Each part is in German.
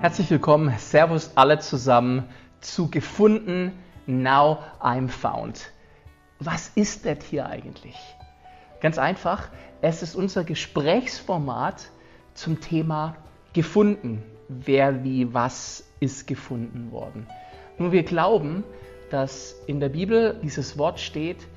Herzlich willkommen, Servus alle zusammen zu Gefunden, Now I'm Found. Was ist das hier eigentlich? Ganz einfach, es ist unser Gesprächsformat zum Thema gefunden. Wer, wie, was ist gefunden worden. Nur wir glauben, dass in der Bibel dieses Wort steht,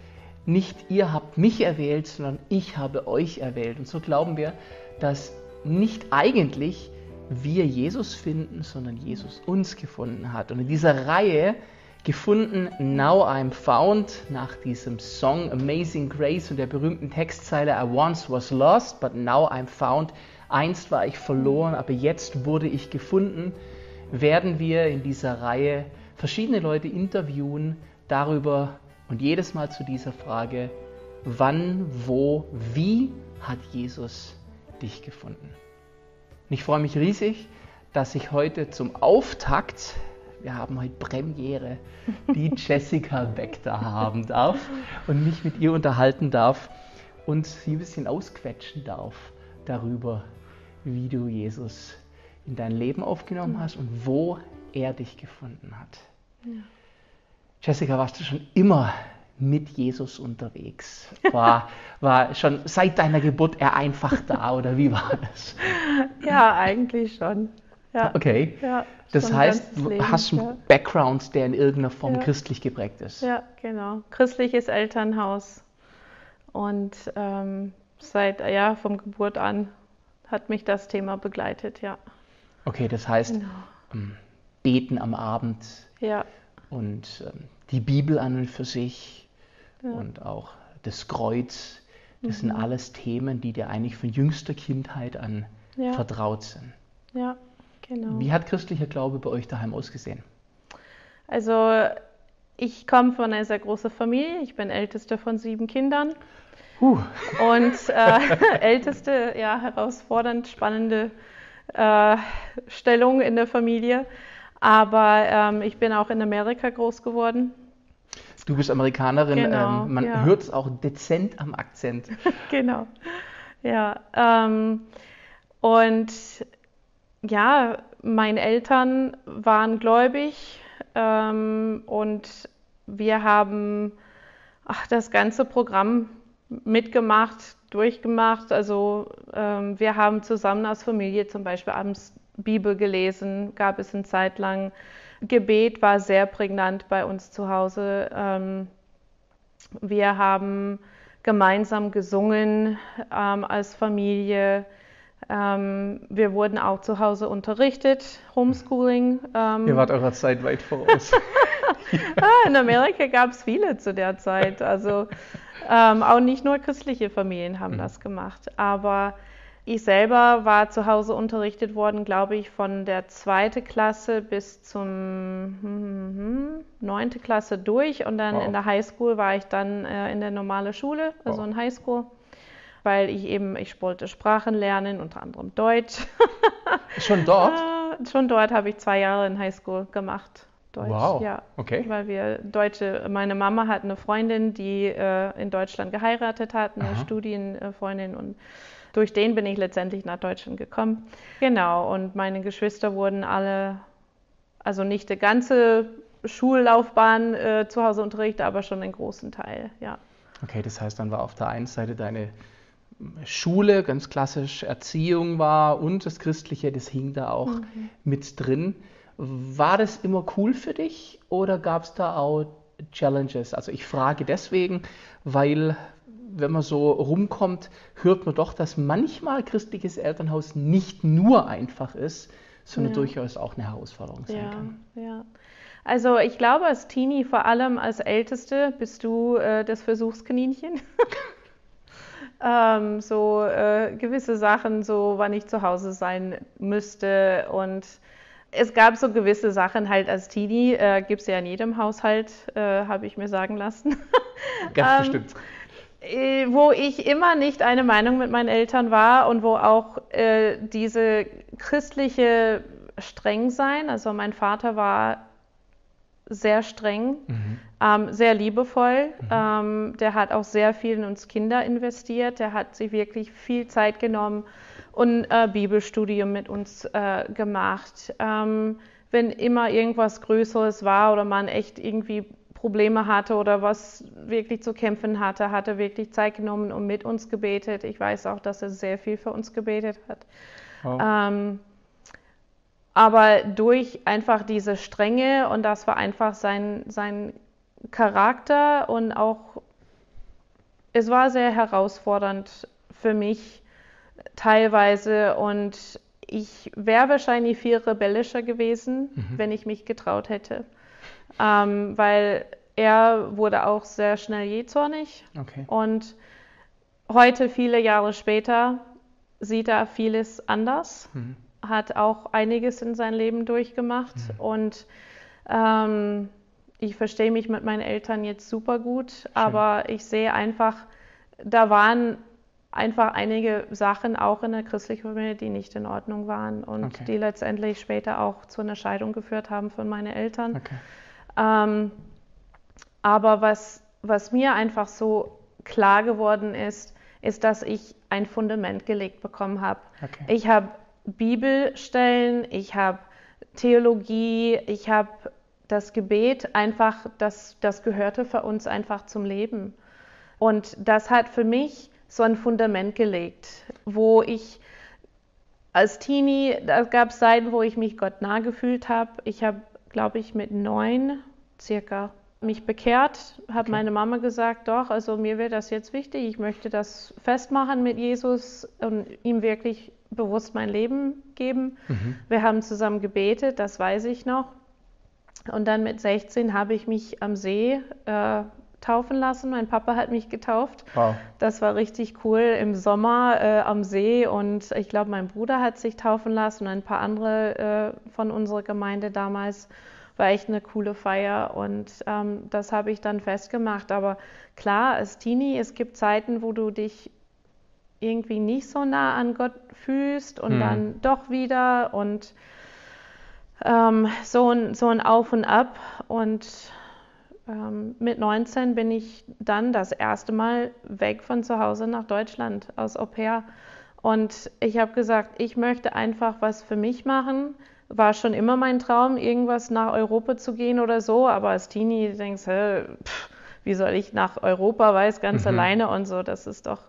nicht ihr habt mich erwählt, sondern ich habe euch erwählt. Und so glauben wir, dass nicht eigentlich wir Jesus finden, sondern Jesus uns gefunden hat. Und in dieser Reihe gefunden Now I'm Found nach diesem Song Amazing Grace und der berühmten Textzeile I once was lost, but now I'm found. Einst war ich verloren, aber jetzt wurde ich gefunden. Werden wir in dieser Reihe verschiedene Leute interviewen darüber und jedes Mal zu dieser Frage, wann, wo, wie hat Jesus dich gefunden? Und ich freue mich riesig, dass ich heute zum Auftakt, wir haben heute Premiere, die Jessica Beck da haben darf und mich mit ihr unterhalten darf und sie ein bisschen ausquetschen darf darüber, wie du Jesus in dein Leben aufgenommen hast und wo er dich gefunden hat. Ja. Jessica, warst du schon immer mit Jesus unterwegs? War, war schon seit deiner Geburt er einfach da oder wie war das? Ja, eigentlich schon. Ja. Okay. Ja, das heißt, du hast einen ja. Background, der in irgendeiner Form christlich geprägt ist. Ja, genau. Christliches Elternhaus. Und ähm, seit, ja, vom Geburt an hat mich das Thema begleitet, ja. Okay, das heißt, genau. Ähm, beten am Abend. Ja. Und ähm, die Bibel an und für sich ja. und auch das Kreuz. Das mhm. sind alles Themen, die dir eigentlich von jüngster Kindheit an ja. vertraut sind. Ja, genau. Wie hat christlicher Glaube bei euch daheim ausgesehen? Also ich komme von einer sehr großen Familie. Ich bin älteste von sieben Kindern. Uh. Und äh, älteste, ja, herausfordernd, spannende äh, Stellung in der Familie. Aber ähm, ich bin auch in Amerika groß geworden. Du bist Amerikanerin, genau, ähm, man ja. hört es auch dezent am Akzent. genau, ja. Ähm, und ja, meine Eltern waren gläubig ähm, und wir haben ach, das ganze Programm mitgemacht, durchgemacht. Also ähm, wir haben zusammen als Familie zum Beispiel abends Bibel gelesen, gab es eine Zeit lang Gebet war sehr prägnant bei uns zu Hause. Ähm, wir haben gemeinsam gesungen ähm, als Familie. Ähm, wir wurden auch zu Hause unterrichtet, Homeschooling. Ähm, Ihr wart eurer Zeit weit voraus. ah, in Amerika gab es viele zu der Zeit. Also ähm, auch nicht nur christliche Familien haben mhm. das gemacht. Aber ich selber war zu Hause unterrichtet worden, glaube ich, von der zweiten Klasse bis zum hm, neunte Klasse durch und dann wow. in der Highschool war ich dann äh, in der normalen Schule, also wow. in Highschool, weil ich eben, ich wollte Sprachen lernen, unter anderem Deutsch. Schon dort? äh, schon dort habe ich zwei Jahre in Highschool gemacht. Deutsch, wow. ja. Okay. Weil wir Deutsche, meine Mama hat eine Freundin, die äh, in Deutschland geheiratet hat, eine Aha. Studienfreundin und durch den bin ich letztendlich nach Deutschland gekommen. Genau, und meine Geschwister wurden alle, also nicht die ganze Schullaufbahn äh, zu Hause unterrichtet, aber schon einen großen Teil, ja. Okay, das heißt, dann war auf der einen Seite deine Schule, ganz klassisch Erziehung war und das Christliche, das hing da auch mhm. mit drin. War das immer cool für dich oder gab es da auch Challenges? Also ich frage deswegen, weil wenn man so rumkommt, hört man doch, dass manchmal christliches Elternhaus nicht nur einfach ist, sondern ja. durchaus auch eine Herausforderung sein ja, kann. Ja. Also ich glaube, als Teenie, vor allem als Älteste, bist du äh, das Versuchskaninchen. ähm, so äh, gewisse Sachen, so wann ich zu Hause sein müsste und es gab so gewisse Sachen halt als Teenie, äh, gibt es ja in jedem Haushalt, äh, habe ich mir sagen lassen. Ganz ähm, bestimmt. Äh, wo ich immer nicht eine Meinung mit meinen Eltern war und wo auch äh, diese christliche Strengsein, also mein Vater war sehr streng, mhm. ähm, sehr liebevoll. Mhm. Ähm, der hat auch sehr viel in uns Kinder investiert. Der hat sich wirklich viel Zeit genommen und äh, Bibelstudium mit uns äh, gemacht. Ähm, wenn immer irgendwas Größeres war oder man echt irgendwie Probleme hatte oder was wirklich zu kämpfen hatte, hat er wirklich Zeit genommen und mit uns gebetet. Ich weiß auch, dass er sehr viel für uns gebetet hat. Oh. Ähm, aber durch einfach diese Strenge und das war einfach sein, sein Charakter und auch es war sehr herausfordernd für mich teilweise und ich wäre wahrscheinlich viel rebellischer gewesen, mhm. wenn ich mich getraut hätte. Ähm, weil er wurde auch sehr schnell jähzornig. Okay. Und heute, viele Jahre später, sieht er vieles anders, mhm. hat auch einiges in sein Leben durchgemacht. Mhm. Und ähm, ich verstehe mich mit meinen Eltern jetzt super gut, Schön. aber ich sehe einfach, da waren einfach einige Sachen auch in der christlichen Familie, die nicht in Ordnung waren und okay. die letztendlich später auch zu einer Scheidung geführt haben von meinen Eltern. Okay. Ähm, aber was, was mir einfach so klar geworden ist, ist, dass ich ein Fundament gelegt bekommen habe. Okay. Ich habe Bibelstellen, ich habe Theologie, ich habe das Gebet einfach, das, das gehörte für uns einfach zum Leben. Und das hat für mich so ein Fundament gelegt, wo ich als Teenie, da gab es Zeiten, wo ich mich Gott nah gefühlt habe. Ich habe, glaube ich, mit neun circa mich bekehrt, habe okay. meine Mama gesagt, doch, also mir wäre das jetzt wichtig, ich möchte das festmachen mit Jesus und ihm wirklich bewusst mein Leben geben. Mhm. Wir haben zusammen gebetet, das weiß ich noch. Und dann mit 16 habe ich mich am See äh, taufen lassen. Mein Papa hat mich getauft. Wow. Das war richtig cool im Sommer äh, am See und ich glaube, mein Bruder hat sich taufen lassen und ein paar andere äh, von unserer Gemeinde damals. War echt eine coole Feier und ähm, das habe ich dann festgemacht. Aber klar, als Teenie, es gibt Zeiten, wo du dich irgendwie nicht so nah an Gott fühlst und hm. dann doch wieder und ähm, so, ein, so ein Auf und Ab. Und ähm, mit 19 bin ich dann das erste Mal weg von zu Hause nach Deutschland aus Au pair. Und ich habe gesagt, ich möchte einfach was für mich machen. War schon immer mein Traum, irgendwas nach Europa zu gehen oder so. Aber als Teenie denkst du, wie soll ich nach Europa, weiß ganz mhm. alleine und so. Das ist doch.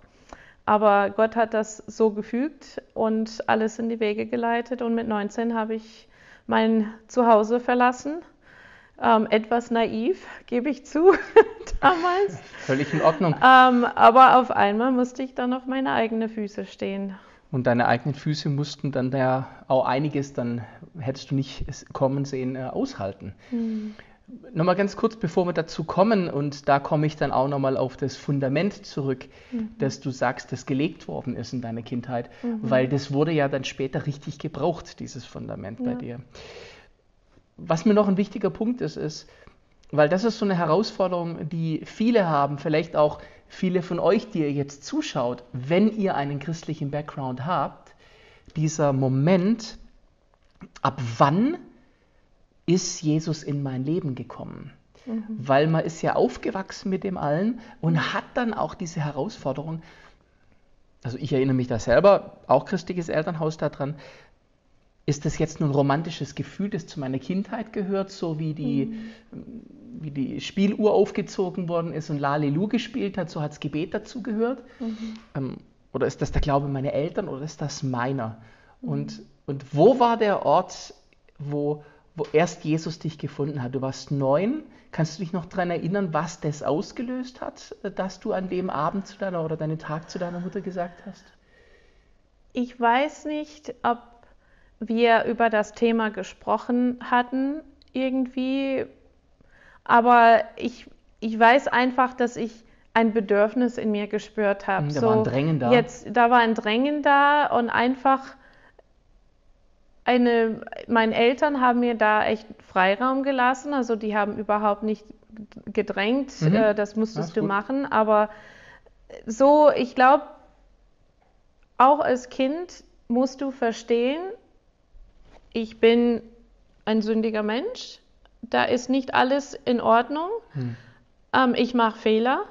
Aber Gott hat das so gefügt und alles in die Wege geleitet. Und mit 19 habe ich mein Zuhause verlassen ähm, etwas naiv, gebe ich zu, damals. Völlig in Ordnung. Ähm, aber auf einmal musste ich dann auf meine eigenen Füße stehen. Und deine eigenen Füße mussten dann ja auch einiges, dann hättest du nicht kommen sehen, äh, aushalten. Hm. Nochmal ganz kurz, bevor wir dazu kommen, und da komme ich dann auch nochmal auf das Fundament zurück, mhm. dass du sagst, das gelegt worden ist in deiner Kindheit, mhm. weil das wurde ja dann später richtig gebraucht, dieses Fundament ja. bei dir was mir noch ein wichtiger Punkt ist, ist, weil das ist so eine Herausforderung, die viele haben, vielleicht auch viele von euch, die ihr jetzt zuschaut, wenn ihr einen christlichen Background habt, dieser Moment, ab wann ist Jesus in mein Leben gekommen? Mhm. Weil man ist ja aufgewachsen mit dem allen und hat dann auch diese Herausforderung, also ich erinnere mich da selber, auch christliches Elternhaus daran, ist das jetzt nur ein romantisches Gefühl, das zu meiner Kindheit gehört, so wie die, mhm. wie die Spieluhr aufgezogen worden ist und Lalelu gespielt hat, so hat das Gebet dazu gehört? Mhm. Ähm, oder ist das der Glaube meiner Eltern oder ist das meiner? Mhm. Und, und wo war der Ort, wo, wo erst Jesus dich gefunden hat? Du warst neun. Kannst du dich noch daran erinnern, was das ausgelöst hat, dass du an dem Abend zu deiner oder deinen Tag zu deiner Mutter gesagt hast? Ich weiß nicht, ob wir über das Thema gesprochen hatten irgendwie. Aber ich, ich weiß einfach, dass ich ein Bedürfnis in mir gespürt habe. Da so, war ein Drängen da. Jetzt, da war ein Drängen da und einfach eine, meine Eltern haben mir da echt Freiraum gelassen. Also die haben überhaupt nicht gedrängt, mhm. äh, das musstest ja, du gut. machen. Aber so, ich glaube, auch als Kind musst du verstehen, ich bin ein sündiger Mensch. da ist nicht alles in Ordnung. Hm. Ähm, ich mache Fehler.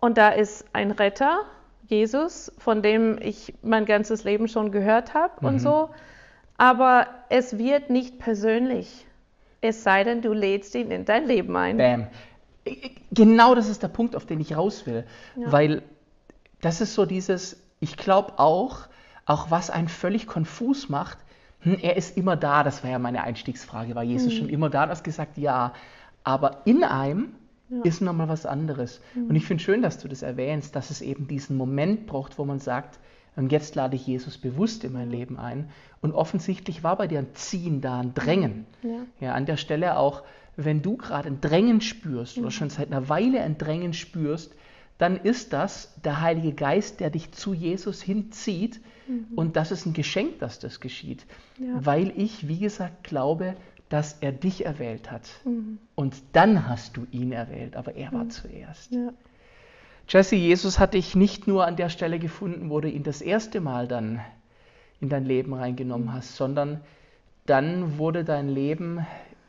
Und da ist ein Retter, Jesus, von dem ich mein ganzes Leben schon gehört habe mhm. und so. Aber es wird nicht persönlich. Es sei denn, du lädst ihn in dein Leben ein. Bam. Genau das ist der Punkt, auf den ich raus will. Ja. Weil das ist so dieses, ich glaube auch, auch was einen völlig konfus macht, hm, er ist immer da, das war ja meine Einstiegsfrage, war Jesus mhm. schon immer da? Du hast gesagt, ja. Aber in einem ja. ist nochmal was anderes. Mhm. Und ich finde schön, dass du das erwähnst, dass es eben diesen Moment braucht, wo man sagt, und jetzt lade ich Jesus bewusst in mein Leben ein. Und offensichtlich war bei dir ein Ziehen da, ein Drängen. Ja, ja an der Stelle auch, wenn du gerade ein Drängen spürst mhm. oder schon seit einer Weile ein Drängen spürst, dann ist das der Heilige Geist, der dich zu Jesus hinzieht. Mhm. Und das ist ein Geschenk, dass das geschieht. Ja. Weil ich, wie gesagt, glaube, dass er dich erwählt hat. Mhm. Und dann hast du ihn erwählt, aber er war mhm. zuerst. Ja. Jesse, Jesus hat dich nicht nur an der Stelle gefunden, wo du ihn das erste Mal dann in dein Leben reingenommen mhm. hast, sondern dann wurde dein Leben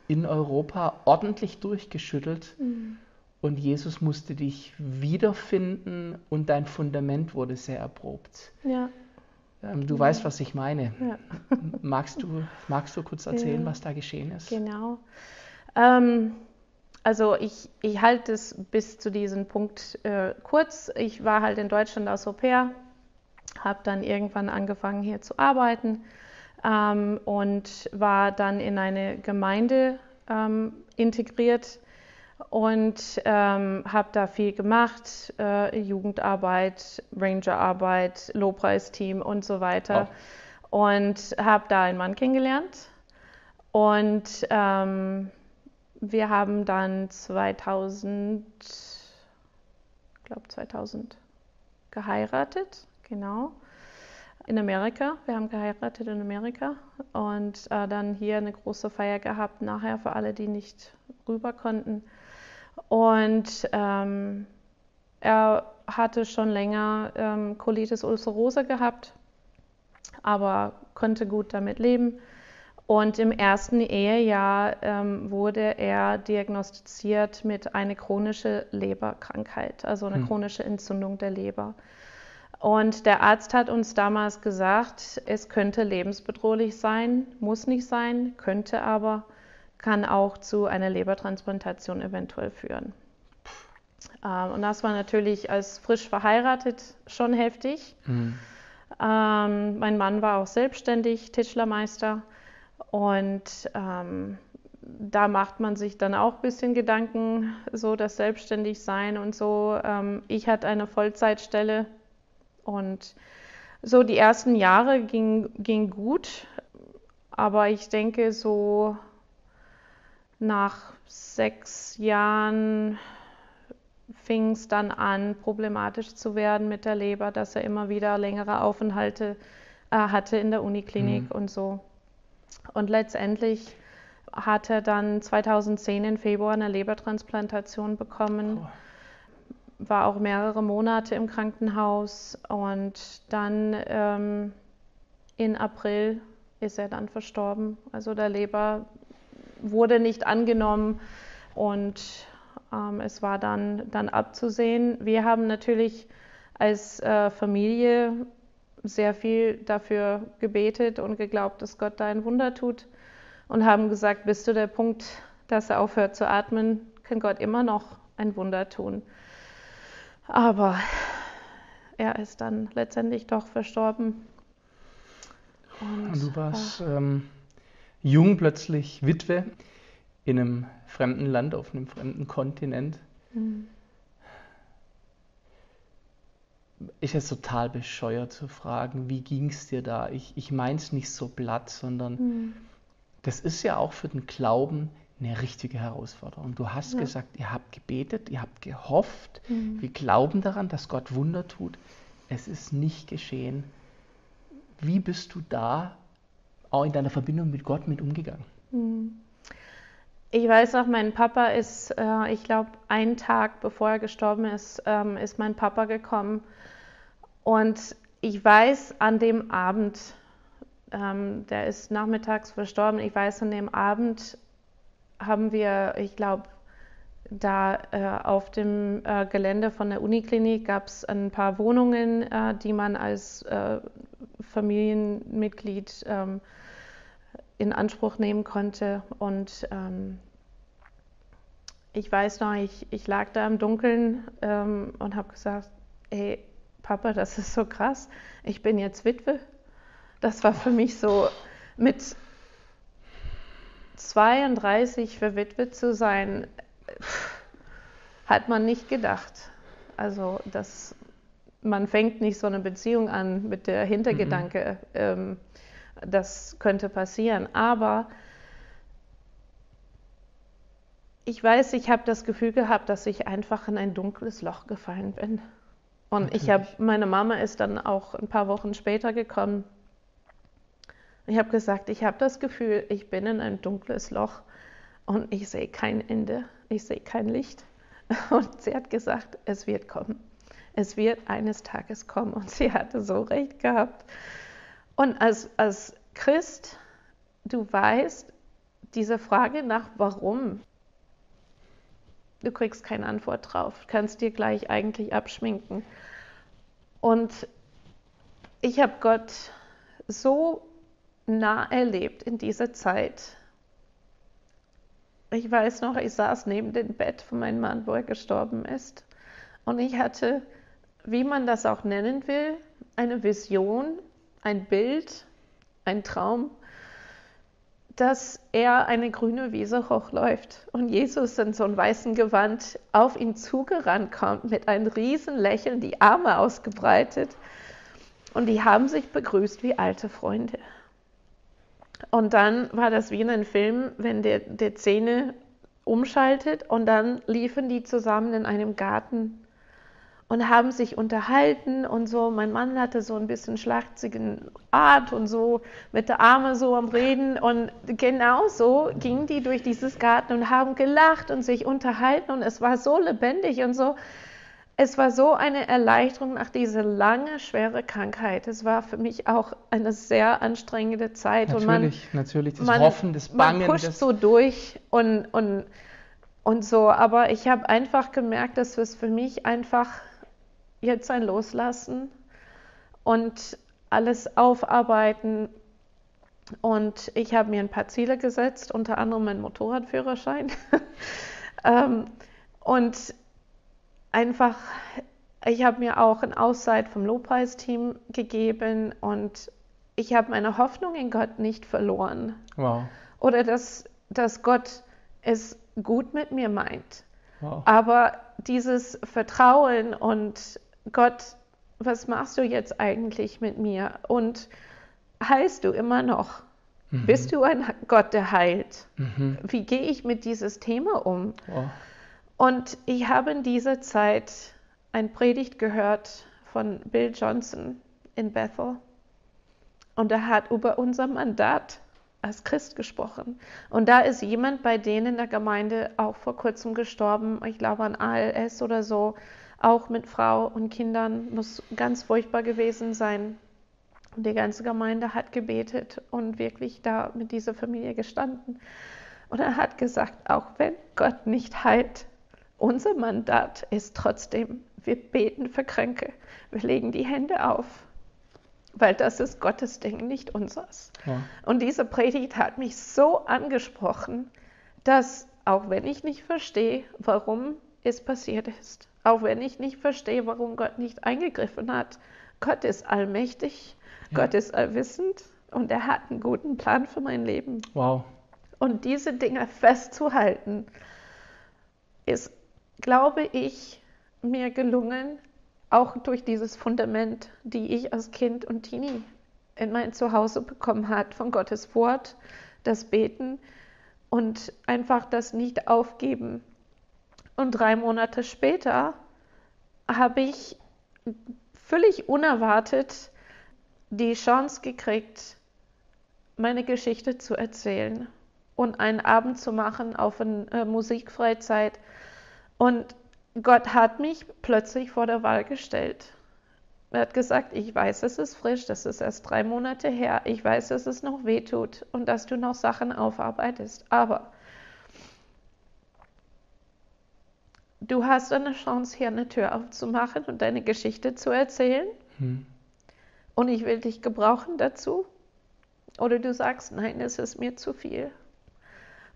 in Europa ordentlich durchgeschüttelt mhm. Und Jesus musste dich wiederfinden und dein Fundament wurde sehr erprobt. Ja. Ähm, du ja. weißt, was ich meine. Ja. Magst, du, magst du kurz erzählen, ja. was da geschehen ist? Genau. Ähm, also ich, ich halte es bis zu diesem Punkt äh, kurz. Ich war halt in Deutschland als Au pair, habe dann irgendwann angefangen hier zu arbeiten ähm, und war dann in eine Gemeinde ähm, integriert und ähm, habe da viel gemacht, äh, Jugendarbeit, Rangerarbeit, Lobpreisteam und so weiter. Oh. Und habe da einen Mann kennengelernt. Und ähm, wir haben dann 2000, ich glaube 2000 geheiratet, genau, in Amerika. Wir haben geheiratet in Amerika und äh, dann hier eine große Feier gehabt, nachher für alle, die nicht rüber konnten. Und ähm, er hatte schon länger ähm, Colitis ulcerosa gehabt, aber konnte gut damit leben. Und im ersten Ehejahr ähm, wurde er diagnostiziert mit einer chronischen Leberkrankheit, also eine hm. chronische Entzündung der Leber. Und der Arzt hat uns damals gesagt, es könnte lebensbedrohlich sein, muss nicht sein, könnte aber kann auch zu einer Lebertransplantation eventuell führen. Ähm, und das war natürlich als frisch verheiratet schon heftig. Mhm. Ähm, mein Mann war auch selbstständig, Tischlermeister. Und ähm, da macht man sich dann auch ein bisschen Gedanken, so das Selbstständigsein und so. Ähm, ich hatte eine Vollzeitstelle und so die ersten Jahre ging, ging gut, aber ich denke so nach sechs Jahren fing es dann an, problematisch zu werden mit der Leber, dass er immer wieder längere Aufenthalte äh, hatte in der Uniklinik mhm. und so. Und letztendlich hat er dann 2010 im Februar eine Lebertransplantation bekommen, oh. war auch mehrere Monate im Krankenhaus und dann ähm, in April ist er dann verstorben. Also der Leber wurde nicht angenommen und ähm, es war dann, dann abzusehen. Wir haben natürlich als äh, Familie sehr viel dafür gebetet und geglaubt, dass Gott da ein Wunder tut und haben gesagt, bis zu der Punkt, dass er aufhört zu atmen, kann Gott immer noch ein Wunder tun. Aber er ist dann letztendlich doch verstorben. Und, du warst ähm, jung plötzlich Witwe in einem fremden Land, auf einem fremden Kontinent. Mhm. Ist jetzt total bescheuert zu fragen, wie ging es dir da? Ich, ich meine es nicht so platt, sondern mhm. das ist ja auch für den Glauben eine richtige Herausforderung. Du hast ja. gesagt, ihr habt gebetet, ihr habt gehofft, mhm. wir glauben daran, dass Gott Wunder tut. Es ist nicht geschehen. Wie bist du da auch in deiner Verbindung mit Gott mit umgegangen? Mhm. Ich weiß noch, mein Papa ist, äh, ich glaube, einen Tag bevor er gestorben ist, ähm, ist mein Papa gekommen. Und ich weiß an dem Abend, ähm, der ist nachmittags verstorben, ich weiß an dem Abend, haben wir, ich glaube, da äh, auf dem äh, Gelände von der Uniklinik gab es ein paar Wohnungen, äh, die man als äh, Familienmitglied ähm, in Anspruch nehmen konnte. Und ähm, ich weiß noch, ich, ich lag da im Dunkeln ähm, und habe gesagt, ey, Papa, das ist so krass, ich bin jetzt Witwe. Das war für mich so mit 32 verwitwet zu sein, hat man nicht gedacht. Also, dass man fängt nicht so eine Beziehung an mit der Hintergedanke, mhm. ähm, das könnte passieren. Aber ich weiß, ich habe das Gefühl gehabt, dass ich einfach in ein dunkles Loch gefallen bin. Und Natürlich. ich habe, meine Mama ist dann auch ein paar Wochen später gekommen. Ich habe gesagt, ich habe das Gefühl, ich bin in ein dunkles Loch und ich sehe kein Ende, ich sehe kein Licht. Und sie hat gesagt, es wird kommen. Es wird eines Tages kommen. Und sie hatte so recht gehabt. Und als, als Christ, du weißt, diese Frage nach warum, du kriegst keine Antwort drauf, kannst dir gleich eigentlich abschminken. Und ich habe Gott so nah erlebt in dieser Zeit. Ich weiß noch, ich saß neben dem Bett von meinem Mann, wo er gestorben ist. Und ich hatte, wie man das auch nennen will, eine Vision, ein Bild, ein Traum, dass er eine grüne Wiese hochläuft und Jesus in so einem weißen Gewand auf ihn zugerannt kommt mit einem riesen Lächeln, die Arme ausgebreitet und die haben sich begrüßt wie alte Freunde. Und dann war das wie in einem Film, wenn der, der Szene umschaltet und dann liefen die zusammen in einem Garten und haben sich unterhalten und so. Mein Mann hatte so ein bisschen schlachzigen Art und so mit der Arme so am Reden und genau so gingen die durch dieses Garten und haben gelacht und sich unterhalten und es war so lebendig und so. Es war so eine Erleichterung nach dieser lange, schwere Krankheit. Es war für mich auch eine sehr anstrengende Zeit. Natürlich, und man, natürlich, das man, Hoffen, das Bangen. Man pusht so durch und, und, und so. Aber ich habe einfach gemerkt, dass es für mich einfach jetzt ein Loslassen und alles aufarbeiten. Und ich habe mir ein paar Ziele gesetzt, unter anderem meinen Motorradführerschein. ähm, und einfach, ich habe mir auch eine Auszeit vom Lobpreisteam gegeben und ich habe meine Hoffnung in Gott nicht verloren. Wow. Oder dass, dass Gott es gut mit mir meint. Wow. Aber dieses Vertrauen und Gott, was machst du jetzt eigentlich mit mir? Und heilst du immer noch? Mhm. Bist du ein Gott, der heilt? Mhm. Wie gehe ich mit dieses Thema um? Wow. Und ich habe in dieser Zeit ein Predigt gehört von Bill Johnson in Bethel. Und er hat über unser Mandat als Christ gesprochen. Und da ist jemand bei denen in der Gemeinde auch vor kurzem gestorben, ich glaube an ALS oder so, auch mit Frau und Kindern, muss ganz furchtbar gewesen sein. Und die ganze Gemeinde hat gebetet und wirklich da mit dieser Familie gestanden. Und er hat gesagt, auch wenn Gott nicht heilt, unser Mandat ist trotzdem, wir beten für Kranke, wir legen die Hände auf, weil das ist Gottes Ding, nicht unseres. Ja. Und diese Predigt hat mich so angesprochen, dass auch wenn ich nicht verstehe, warum es passiert ist, auch wenn ich nicht verstehe, warum Gott nicht eingegriffen hat, Gott ist allmächtig, ja. Gott ist allwissend und er hat einen guten Plan für mein Leben. Wow. Und diese Dinge festzuhalten, ist glaube ich, mir gelungen, auch durch dieses Fundament, die ich als Kind und Teenie in mein Zuhause bekommen hat, von Gottes Wort, das Beten und einfach das nicht aufgeben. Und drei Monate später habe ich völlig unerwartet die Chance gekriegt, meine Geschichte zu erzählen und einen Abend zu machen auf eine äh, Musikfreizeit und Gott hat mich plötzlich vor der Wahl gestellt. Er hat gesagt, ich weiß, es ist frisch, das ist erst drei Monate her, ich weiß, dass es noch weh tut und dass du noch Sachen aufarbeitest, aber du hast eine Chance, hier eine Tür aufzumachen und deine Geschichte zu erzählen. Hm. Und ich will dich gebrauchen dazu. Oder du sagst, nein, es ist mir zu viel.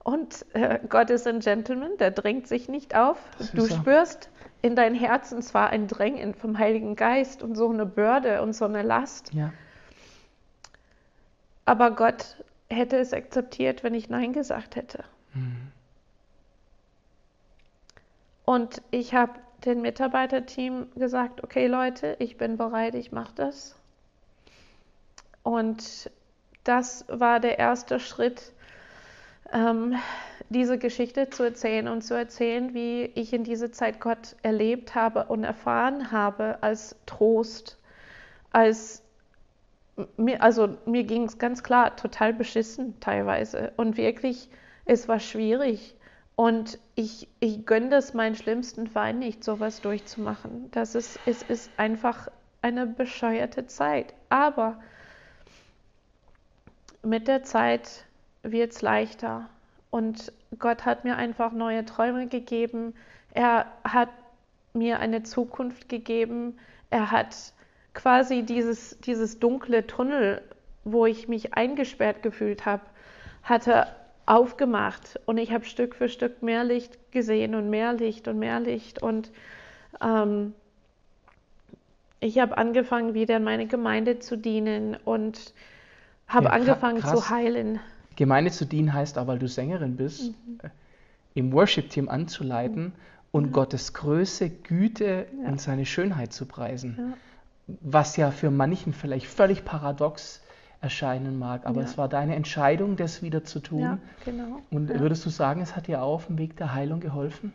Und äh, Gott ist ein Gentleman, der drängt sich nicht auf. Du spürst in dein Herzen zwar ein Drängen vom Heiligen Geist und so eine Bürde und so eine Last. Ja. Aber Gott hätte es akzeptiert, wenn ich Nein gesagt hätte. Mhm. Und ich habe dem Mitarbeiterteam gesagt, okay Leute, ich bin bereit, ich mache das. Und das war der erste Schritt, ähm, diese Geschichte zu erzählen und zu erzählen, wie ich in dieser Zeit Gott erlebt habe und erfahren habe als Trost, als mir, also mir ging es ganz klar total beschissen teilweise und wirklich, es war schwierig und ich, ich gönne das meinen schlimmsten Feind nicht, sowas durchzumachen. Das ist, es ist einfach eine bescheuerte Zeit, aber mit der Zeit wird es leichter. Und Gott hat mir einfach neue Träume gegeben. Er hat mir eine Zukunft gegeben. Er hat quasi dieses, dieses dunkle Tunnel, wo ich mich eingesperrt gefühlt habe, hatte aufgemacht. Und ich habe Stück für Stück mehr Licht gesehen und mehr Licht und mehr Licht. Und ähm, ich habe angefangen, wieder in meine Gemeinde zu dienen und habe ja, angefangen krass. zu heilen. Gemeinde zu dienen heißt aber, weil du Sängerin bist, mhm. Im Worship-Team anzuleiten mhm. und ja. Gottes Größe, Güte ja. und seine Schönheit zu preisen. Was ja für manchen vielleicht völlig paradox erscheinen mag, aber es war deine Entscheidung, das wieder zu tun. Ja, genau. Und würdest du sagen, es hat dir auch auf dem Weg der Heilung geholfen?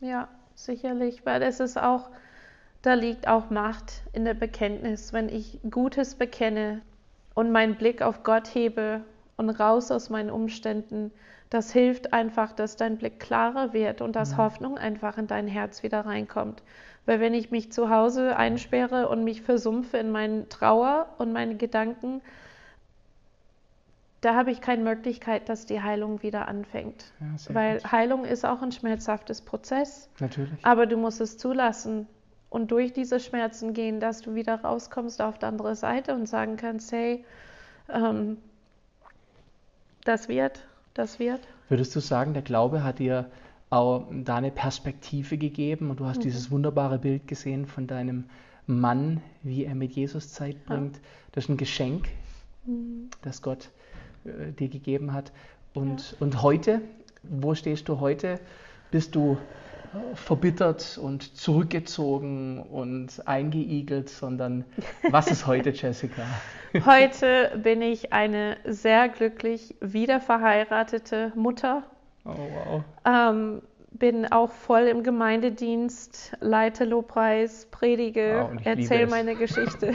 Ja, sicherlich, weil es ist auch, da liegt auch Macht in der Bekenntnis. Wenn ich Gutes bekenne, und meinen Blick auf Gott hebe und raus aus meinen Umständen, das hilft einfach, dass dein Blick klarer wird und dass ja. Hoffnung einfach in dein Herz wieder reinkommt. Weil wenn ich mich zu Hause einsperre und mich versumpfe in meinen Trauer und meine Gedanken, da habe ich keine Möglichkeit, dass die Heilung wieder anfängt. Ja, Weil gut. Heilung ist auch ein schmerzhaftes Prozess. Natürlich. Aber du musst es zulassen und durch diese Schmerzen gehen, dass du wieder rauskommst auf die andere Seite und sagen kannst, hey, ähm, das wird, das wird. Würdest du sagen, der Glaube hat dir auch da eine Perspektive gegeben und du hast mhm. dieses wunderbare Bild gesehen von deinem Mann, wie er mit Jesus Zeit bringt. Ja. Das ist ein Geschenk, mhm. das Gott äh, dir gegeben hat. Und, ja. und heute, wo stehst du heute? Bist du verbittert und zurückgezogen und eingeigelt, sondern was ist heute, Jessica? Heute bin ich eine sehr glücklich wiederverheiratete Mutter. Oh, wow. Ähm, bin auch voll im Gemeindedienst, leite Lobpreis, predige, wow, erzähle meine Geschichte.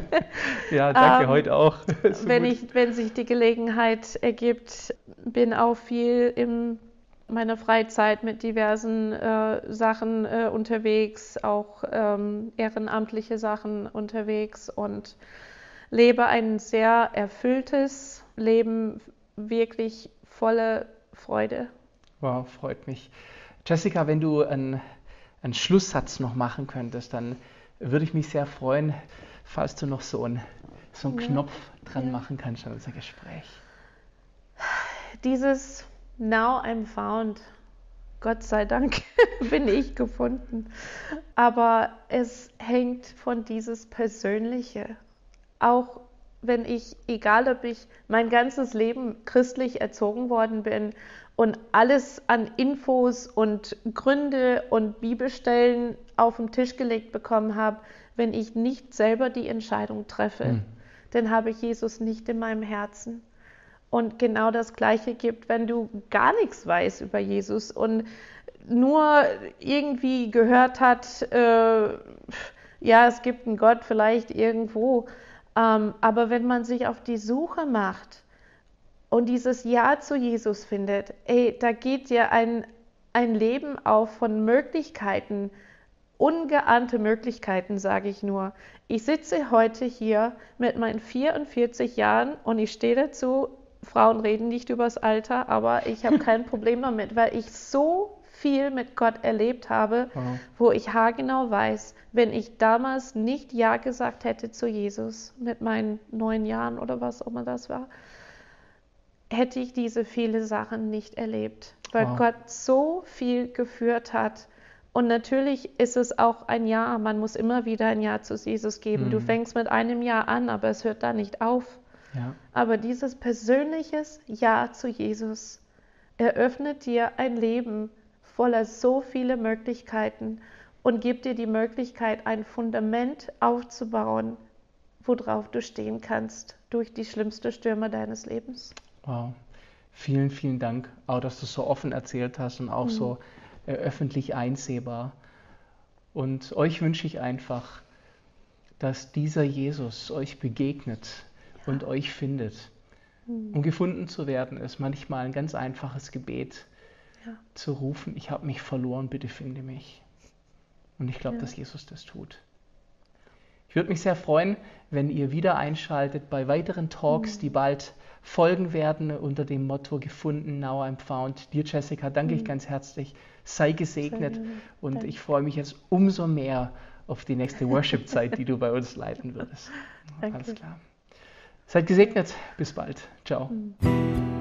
ja, danke, ähm, heute auch. wenn, ich, wenn sich die Gelegenheit ergibt, bin auch viel im meiner Freizeit mit diversen äh, Sachen äh, unterwegs, auch ähm, ehrenamtliche Sachen unterwegs und lebe ein sehr erfülltes Leben, wirklich volle Freude. Wow, freut mich. Jessica, wenn du einen, einen Schlusssatz noch machen könntest, dann würde ich mich sehr freuen, falls du noch so einen, so einen ja. Knopf dran ja. machen kannst an unser Gespräch. Dieses Now I'm found. Gott sei Dank bin ich gefunden. Aber es hängt von dieses Persönliche. Auch wenn ich, egal ob ich mein ganzes Leben christlich erzogen worden bin und alles an Infos und Gründe und Bibelstellen auf den Tisch gelegt bekommen habe, wenn ich nicht selber die Entscheidung treffe, hm. dann habe ich Jesus nicht in meinem Herzen. Und genau das Gleiche gibt, wenn du gar nichts weißt über Jesus und nur irgendwie gehört hat, äh, ja, es gibt einen Gott vielleicht irgendwo. Ähm, aber wenn man sich auf die Suche macht und dieses Ja zu Jesus findet, ey, da geht dir ein, ein Leben auf von Möglichkeiten, ungeahnte Möglichkeiten, sage ich nur. Ich sitze heute hier mit meinen 44 Jahren und ich stehe dazu, Frauen reden nicht über das Alter, aber ich habe kein Problem damit, weil ich so viel mit Gott erlebt habe, Wow. wo ich haargenau weiß, wenn ich damals nicht Ja gesagt hätte zu Jesus mit meinen neun Jahren oder was auch immer das war, hätte ich diese viele Sachen nicht erlebt, weil Wow. Gott so viel geführt hat. Und natürlich ist es auch ein Ja, man muss immer wieder ein Ja zu Jesus geben. Du Mhm. fängst mit einem Ja an, aber es hört da nicht auf. Ja. Aber dieses persönliches Ja zu Jesus eröffnet dir ein Leben voller so viele Möglichkeiten und gibt dir die Möglichkeit, ein Fundament aufzubauen, worauf du stehen kannst durch die schlimmste Stürme deines Lebens. Wow. Vielen, vielen Dank, auch dass du so offen erzählt hast und auch so äh, öffentlich einsehbar. Und euch wünsche ich einfach, dass dieser Jesus euch begegnet und euch findet. Um gefunden zu werden, ist manchmal ein ganz einfaches Gebet Ja. zu rufen, ich habe mich verloren, bitte finde mich. Und ich glaube, Ja. dass Jesus das tut. Ich würde mich sehr freuen, wenn ihr wieder einschaltet bei weiteren Talks, die bald folgen werden unter dem Motto Gefunden, Now I'm Found. Dir, Jessica, danke ich ganz herzlich. Sei gesegnet und Danke. ich freue mich jetzt umso mehr auf die nächste Worship-Zeit, die du bei uns leiten würdest. Danke. Alles klar. Seid gesegnet. Bis bald. Ciao. Mhm.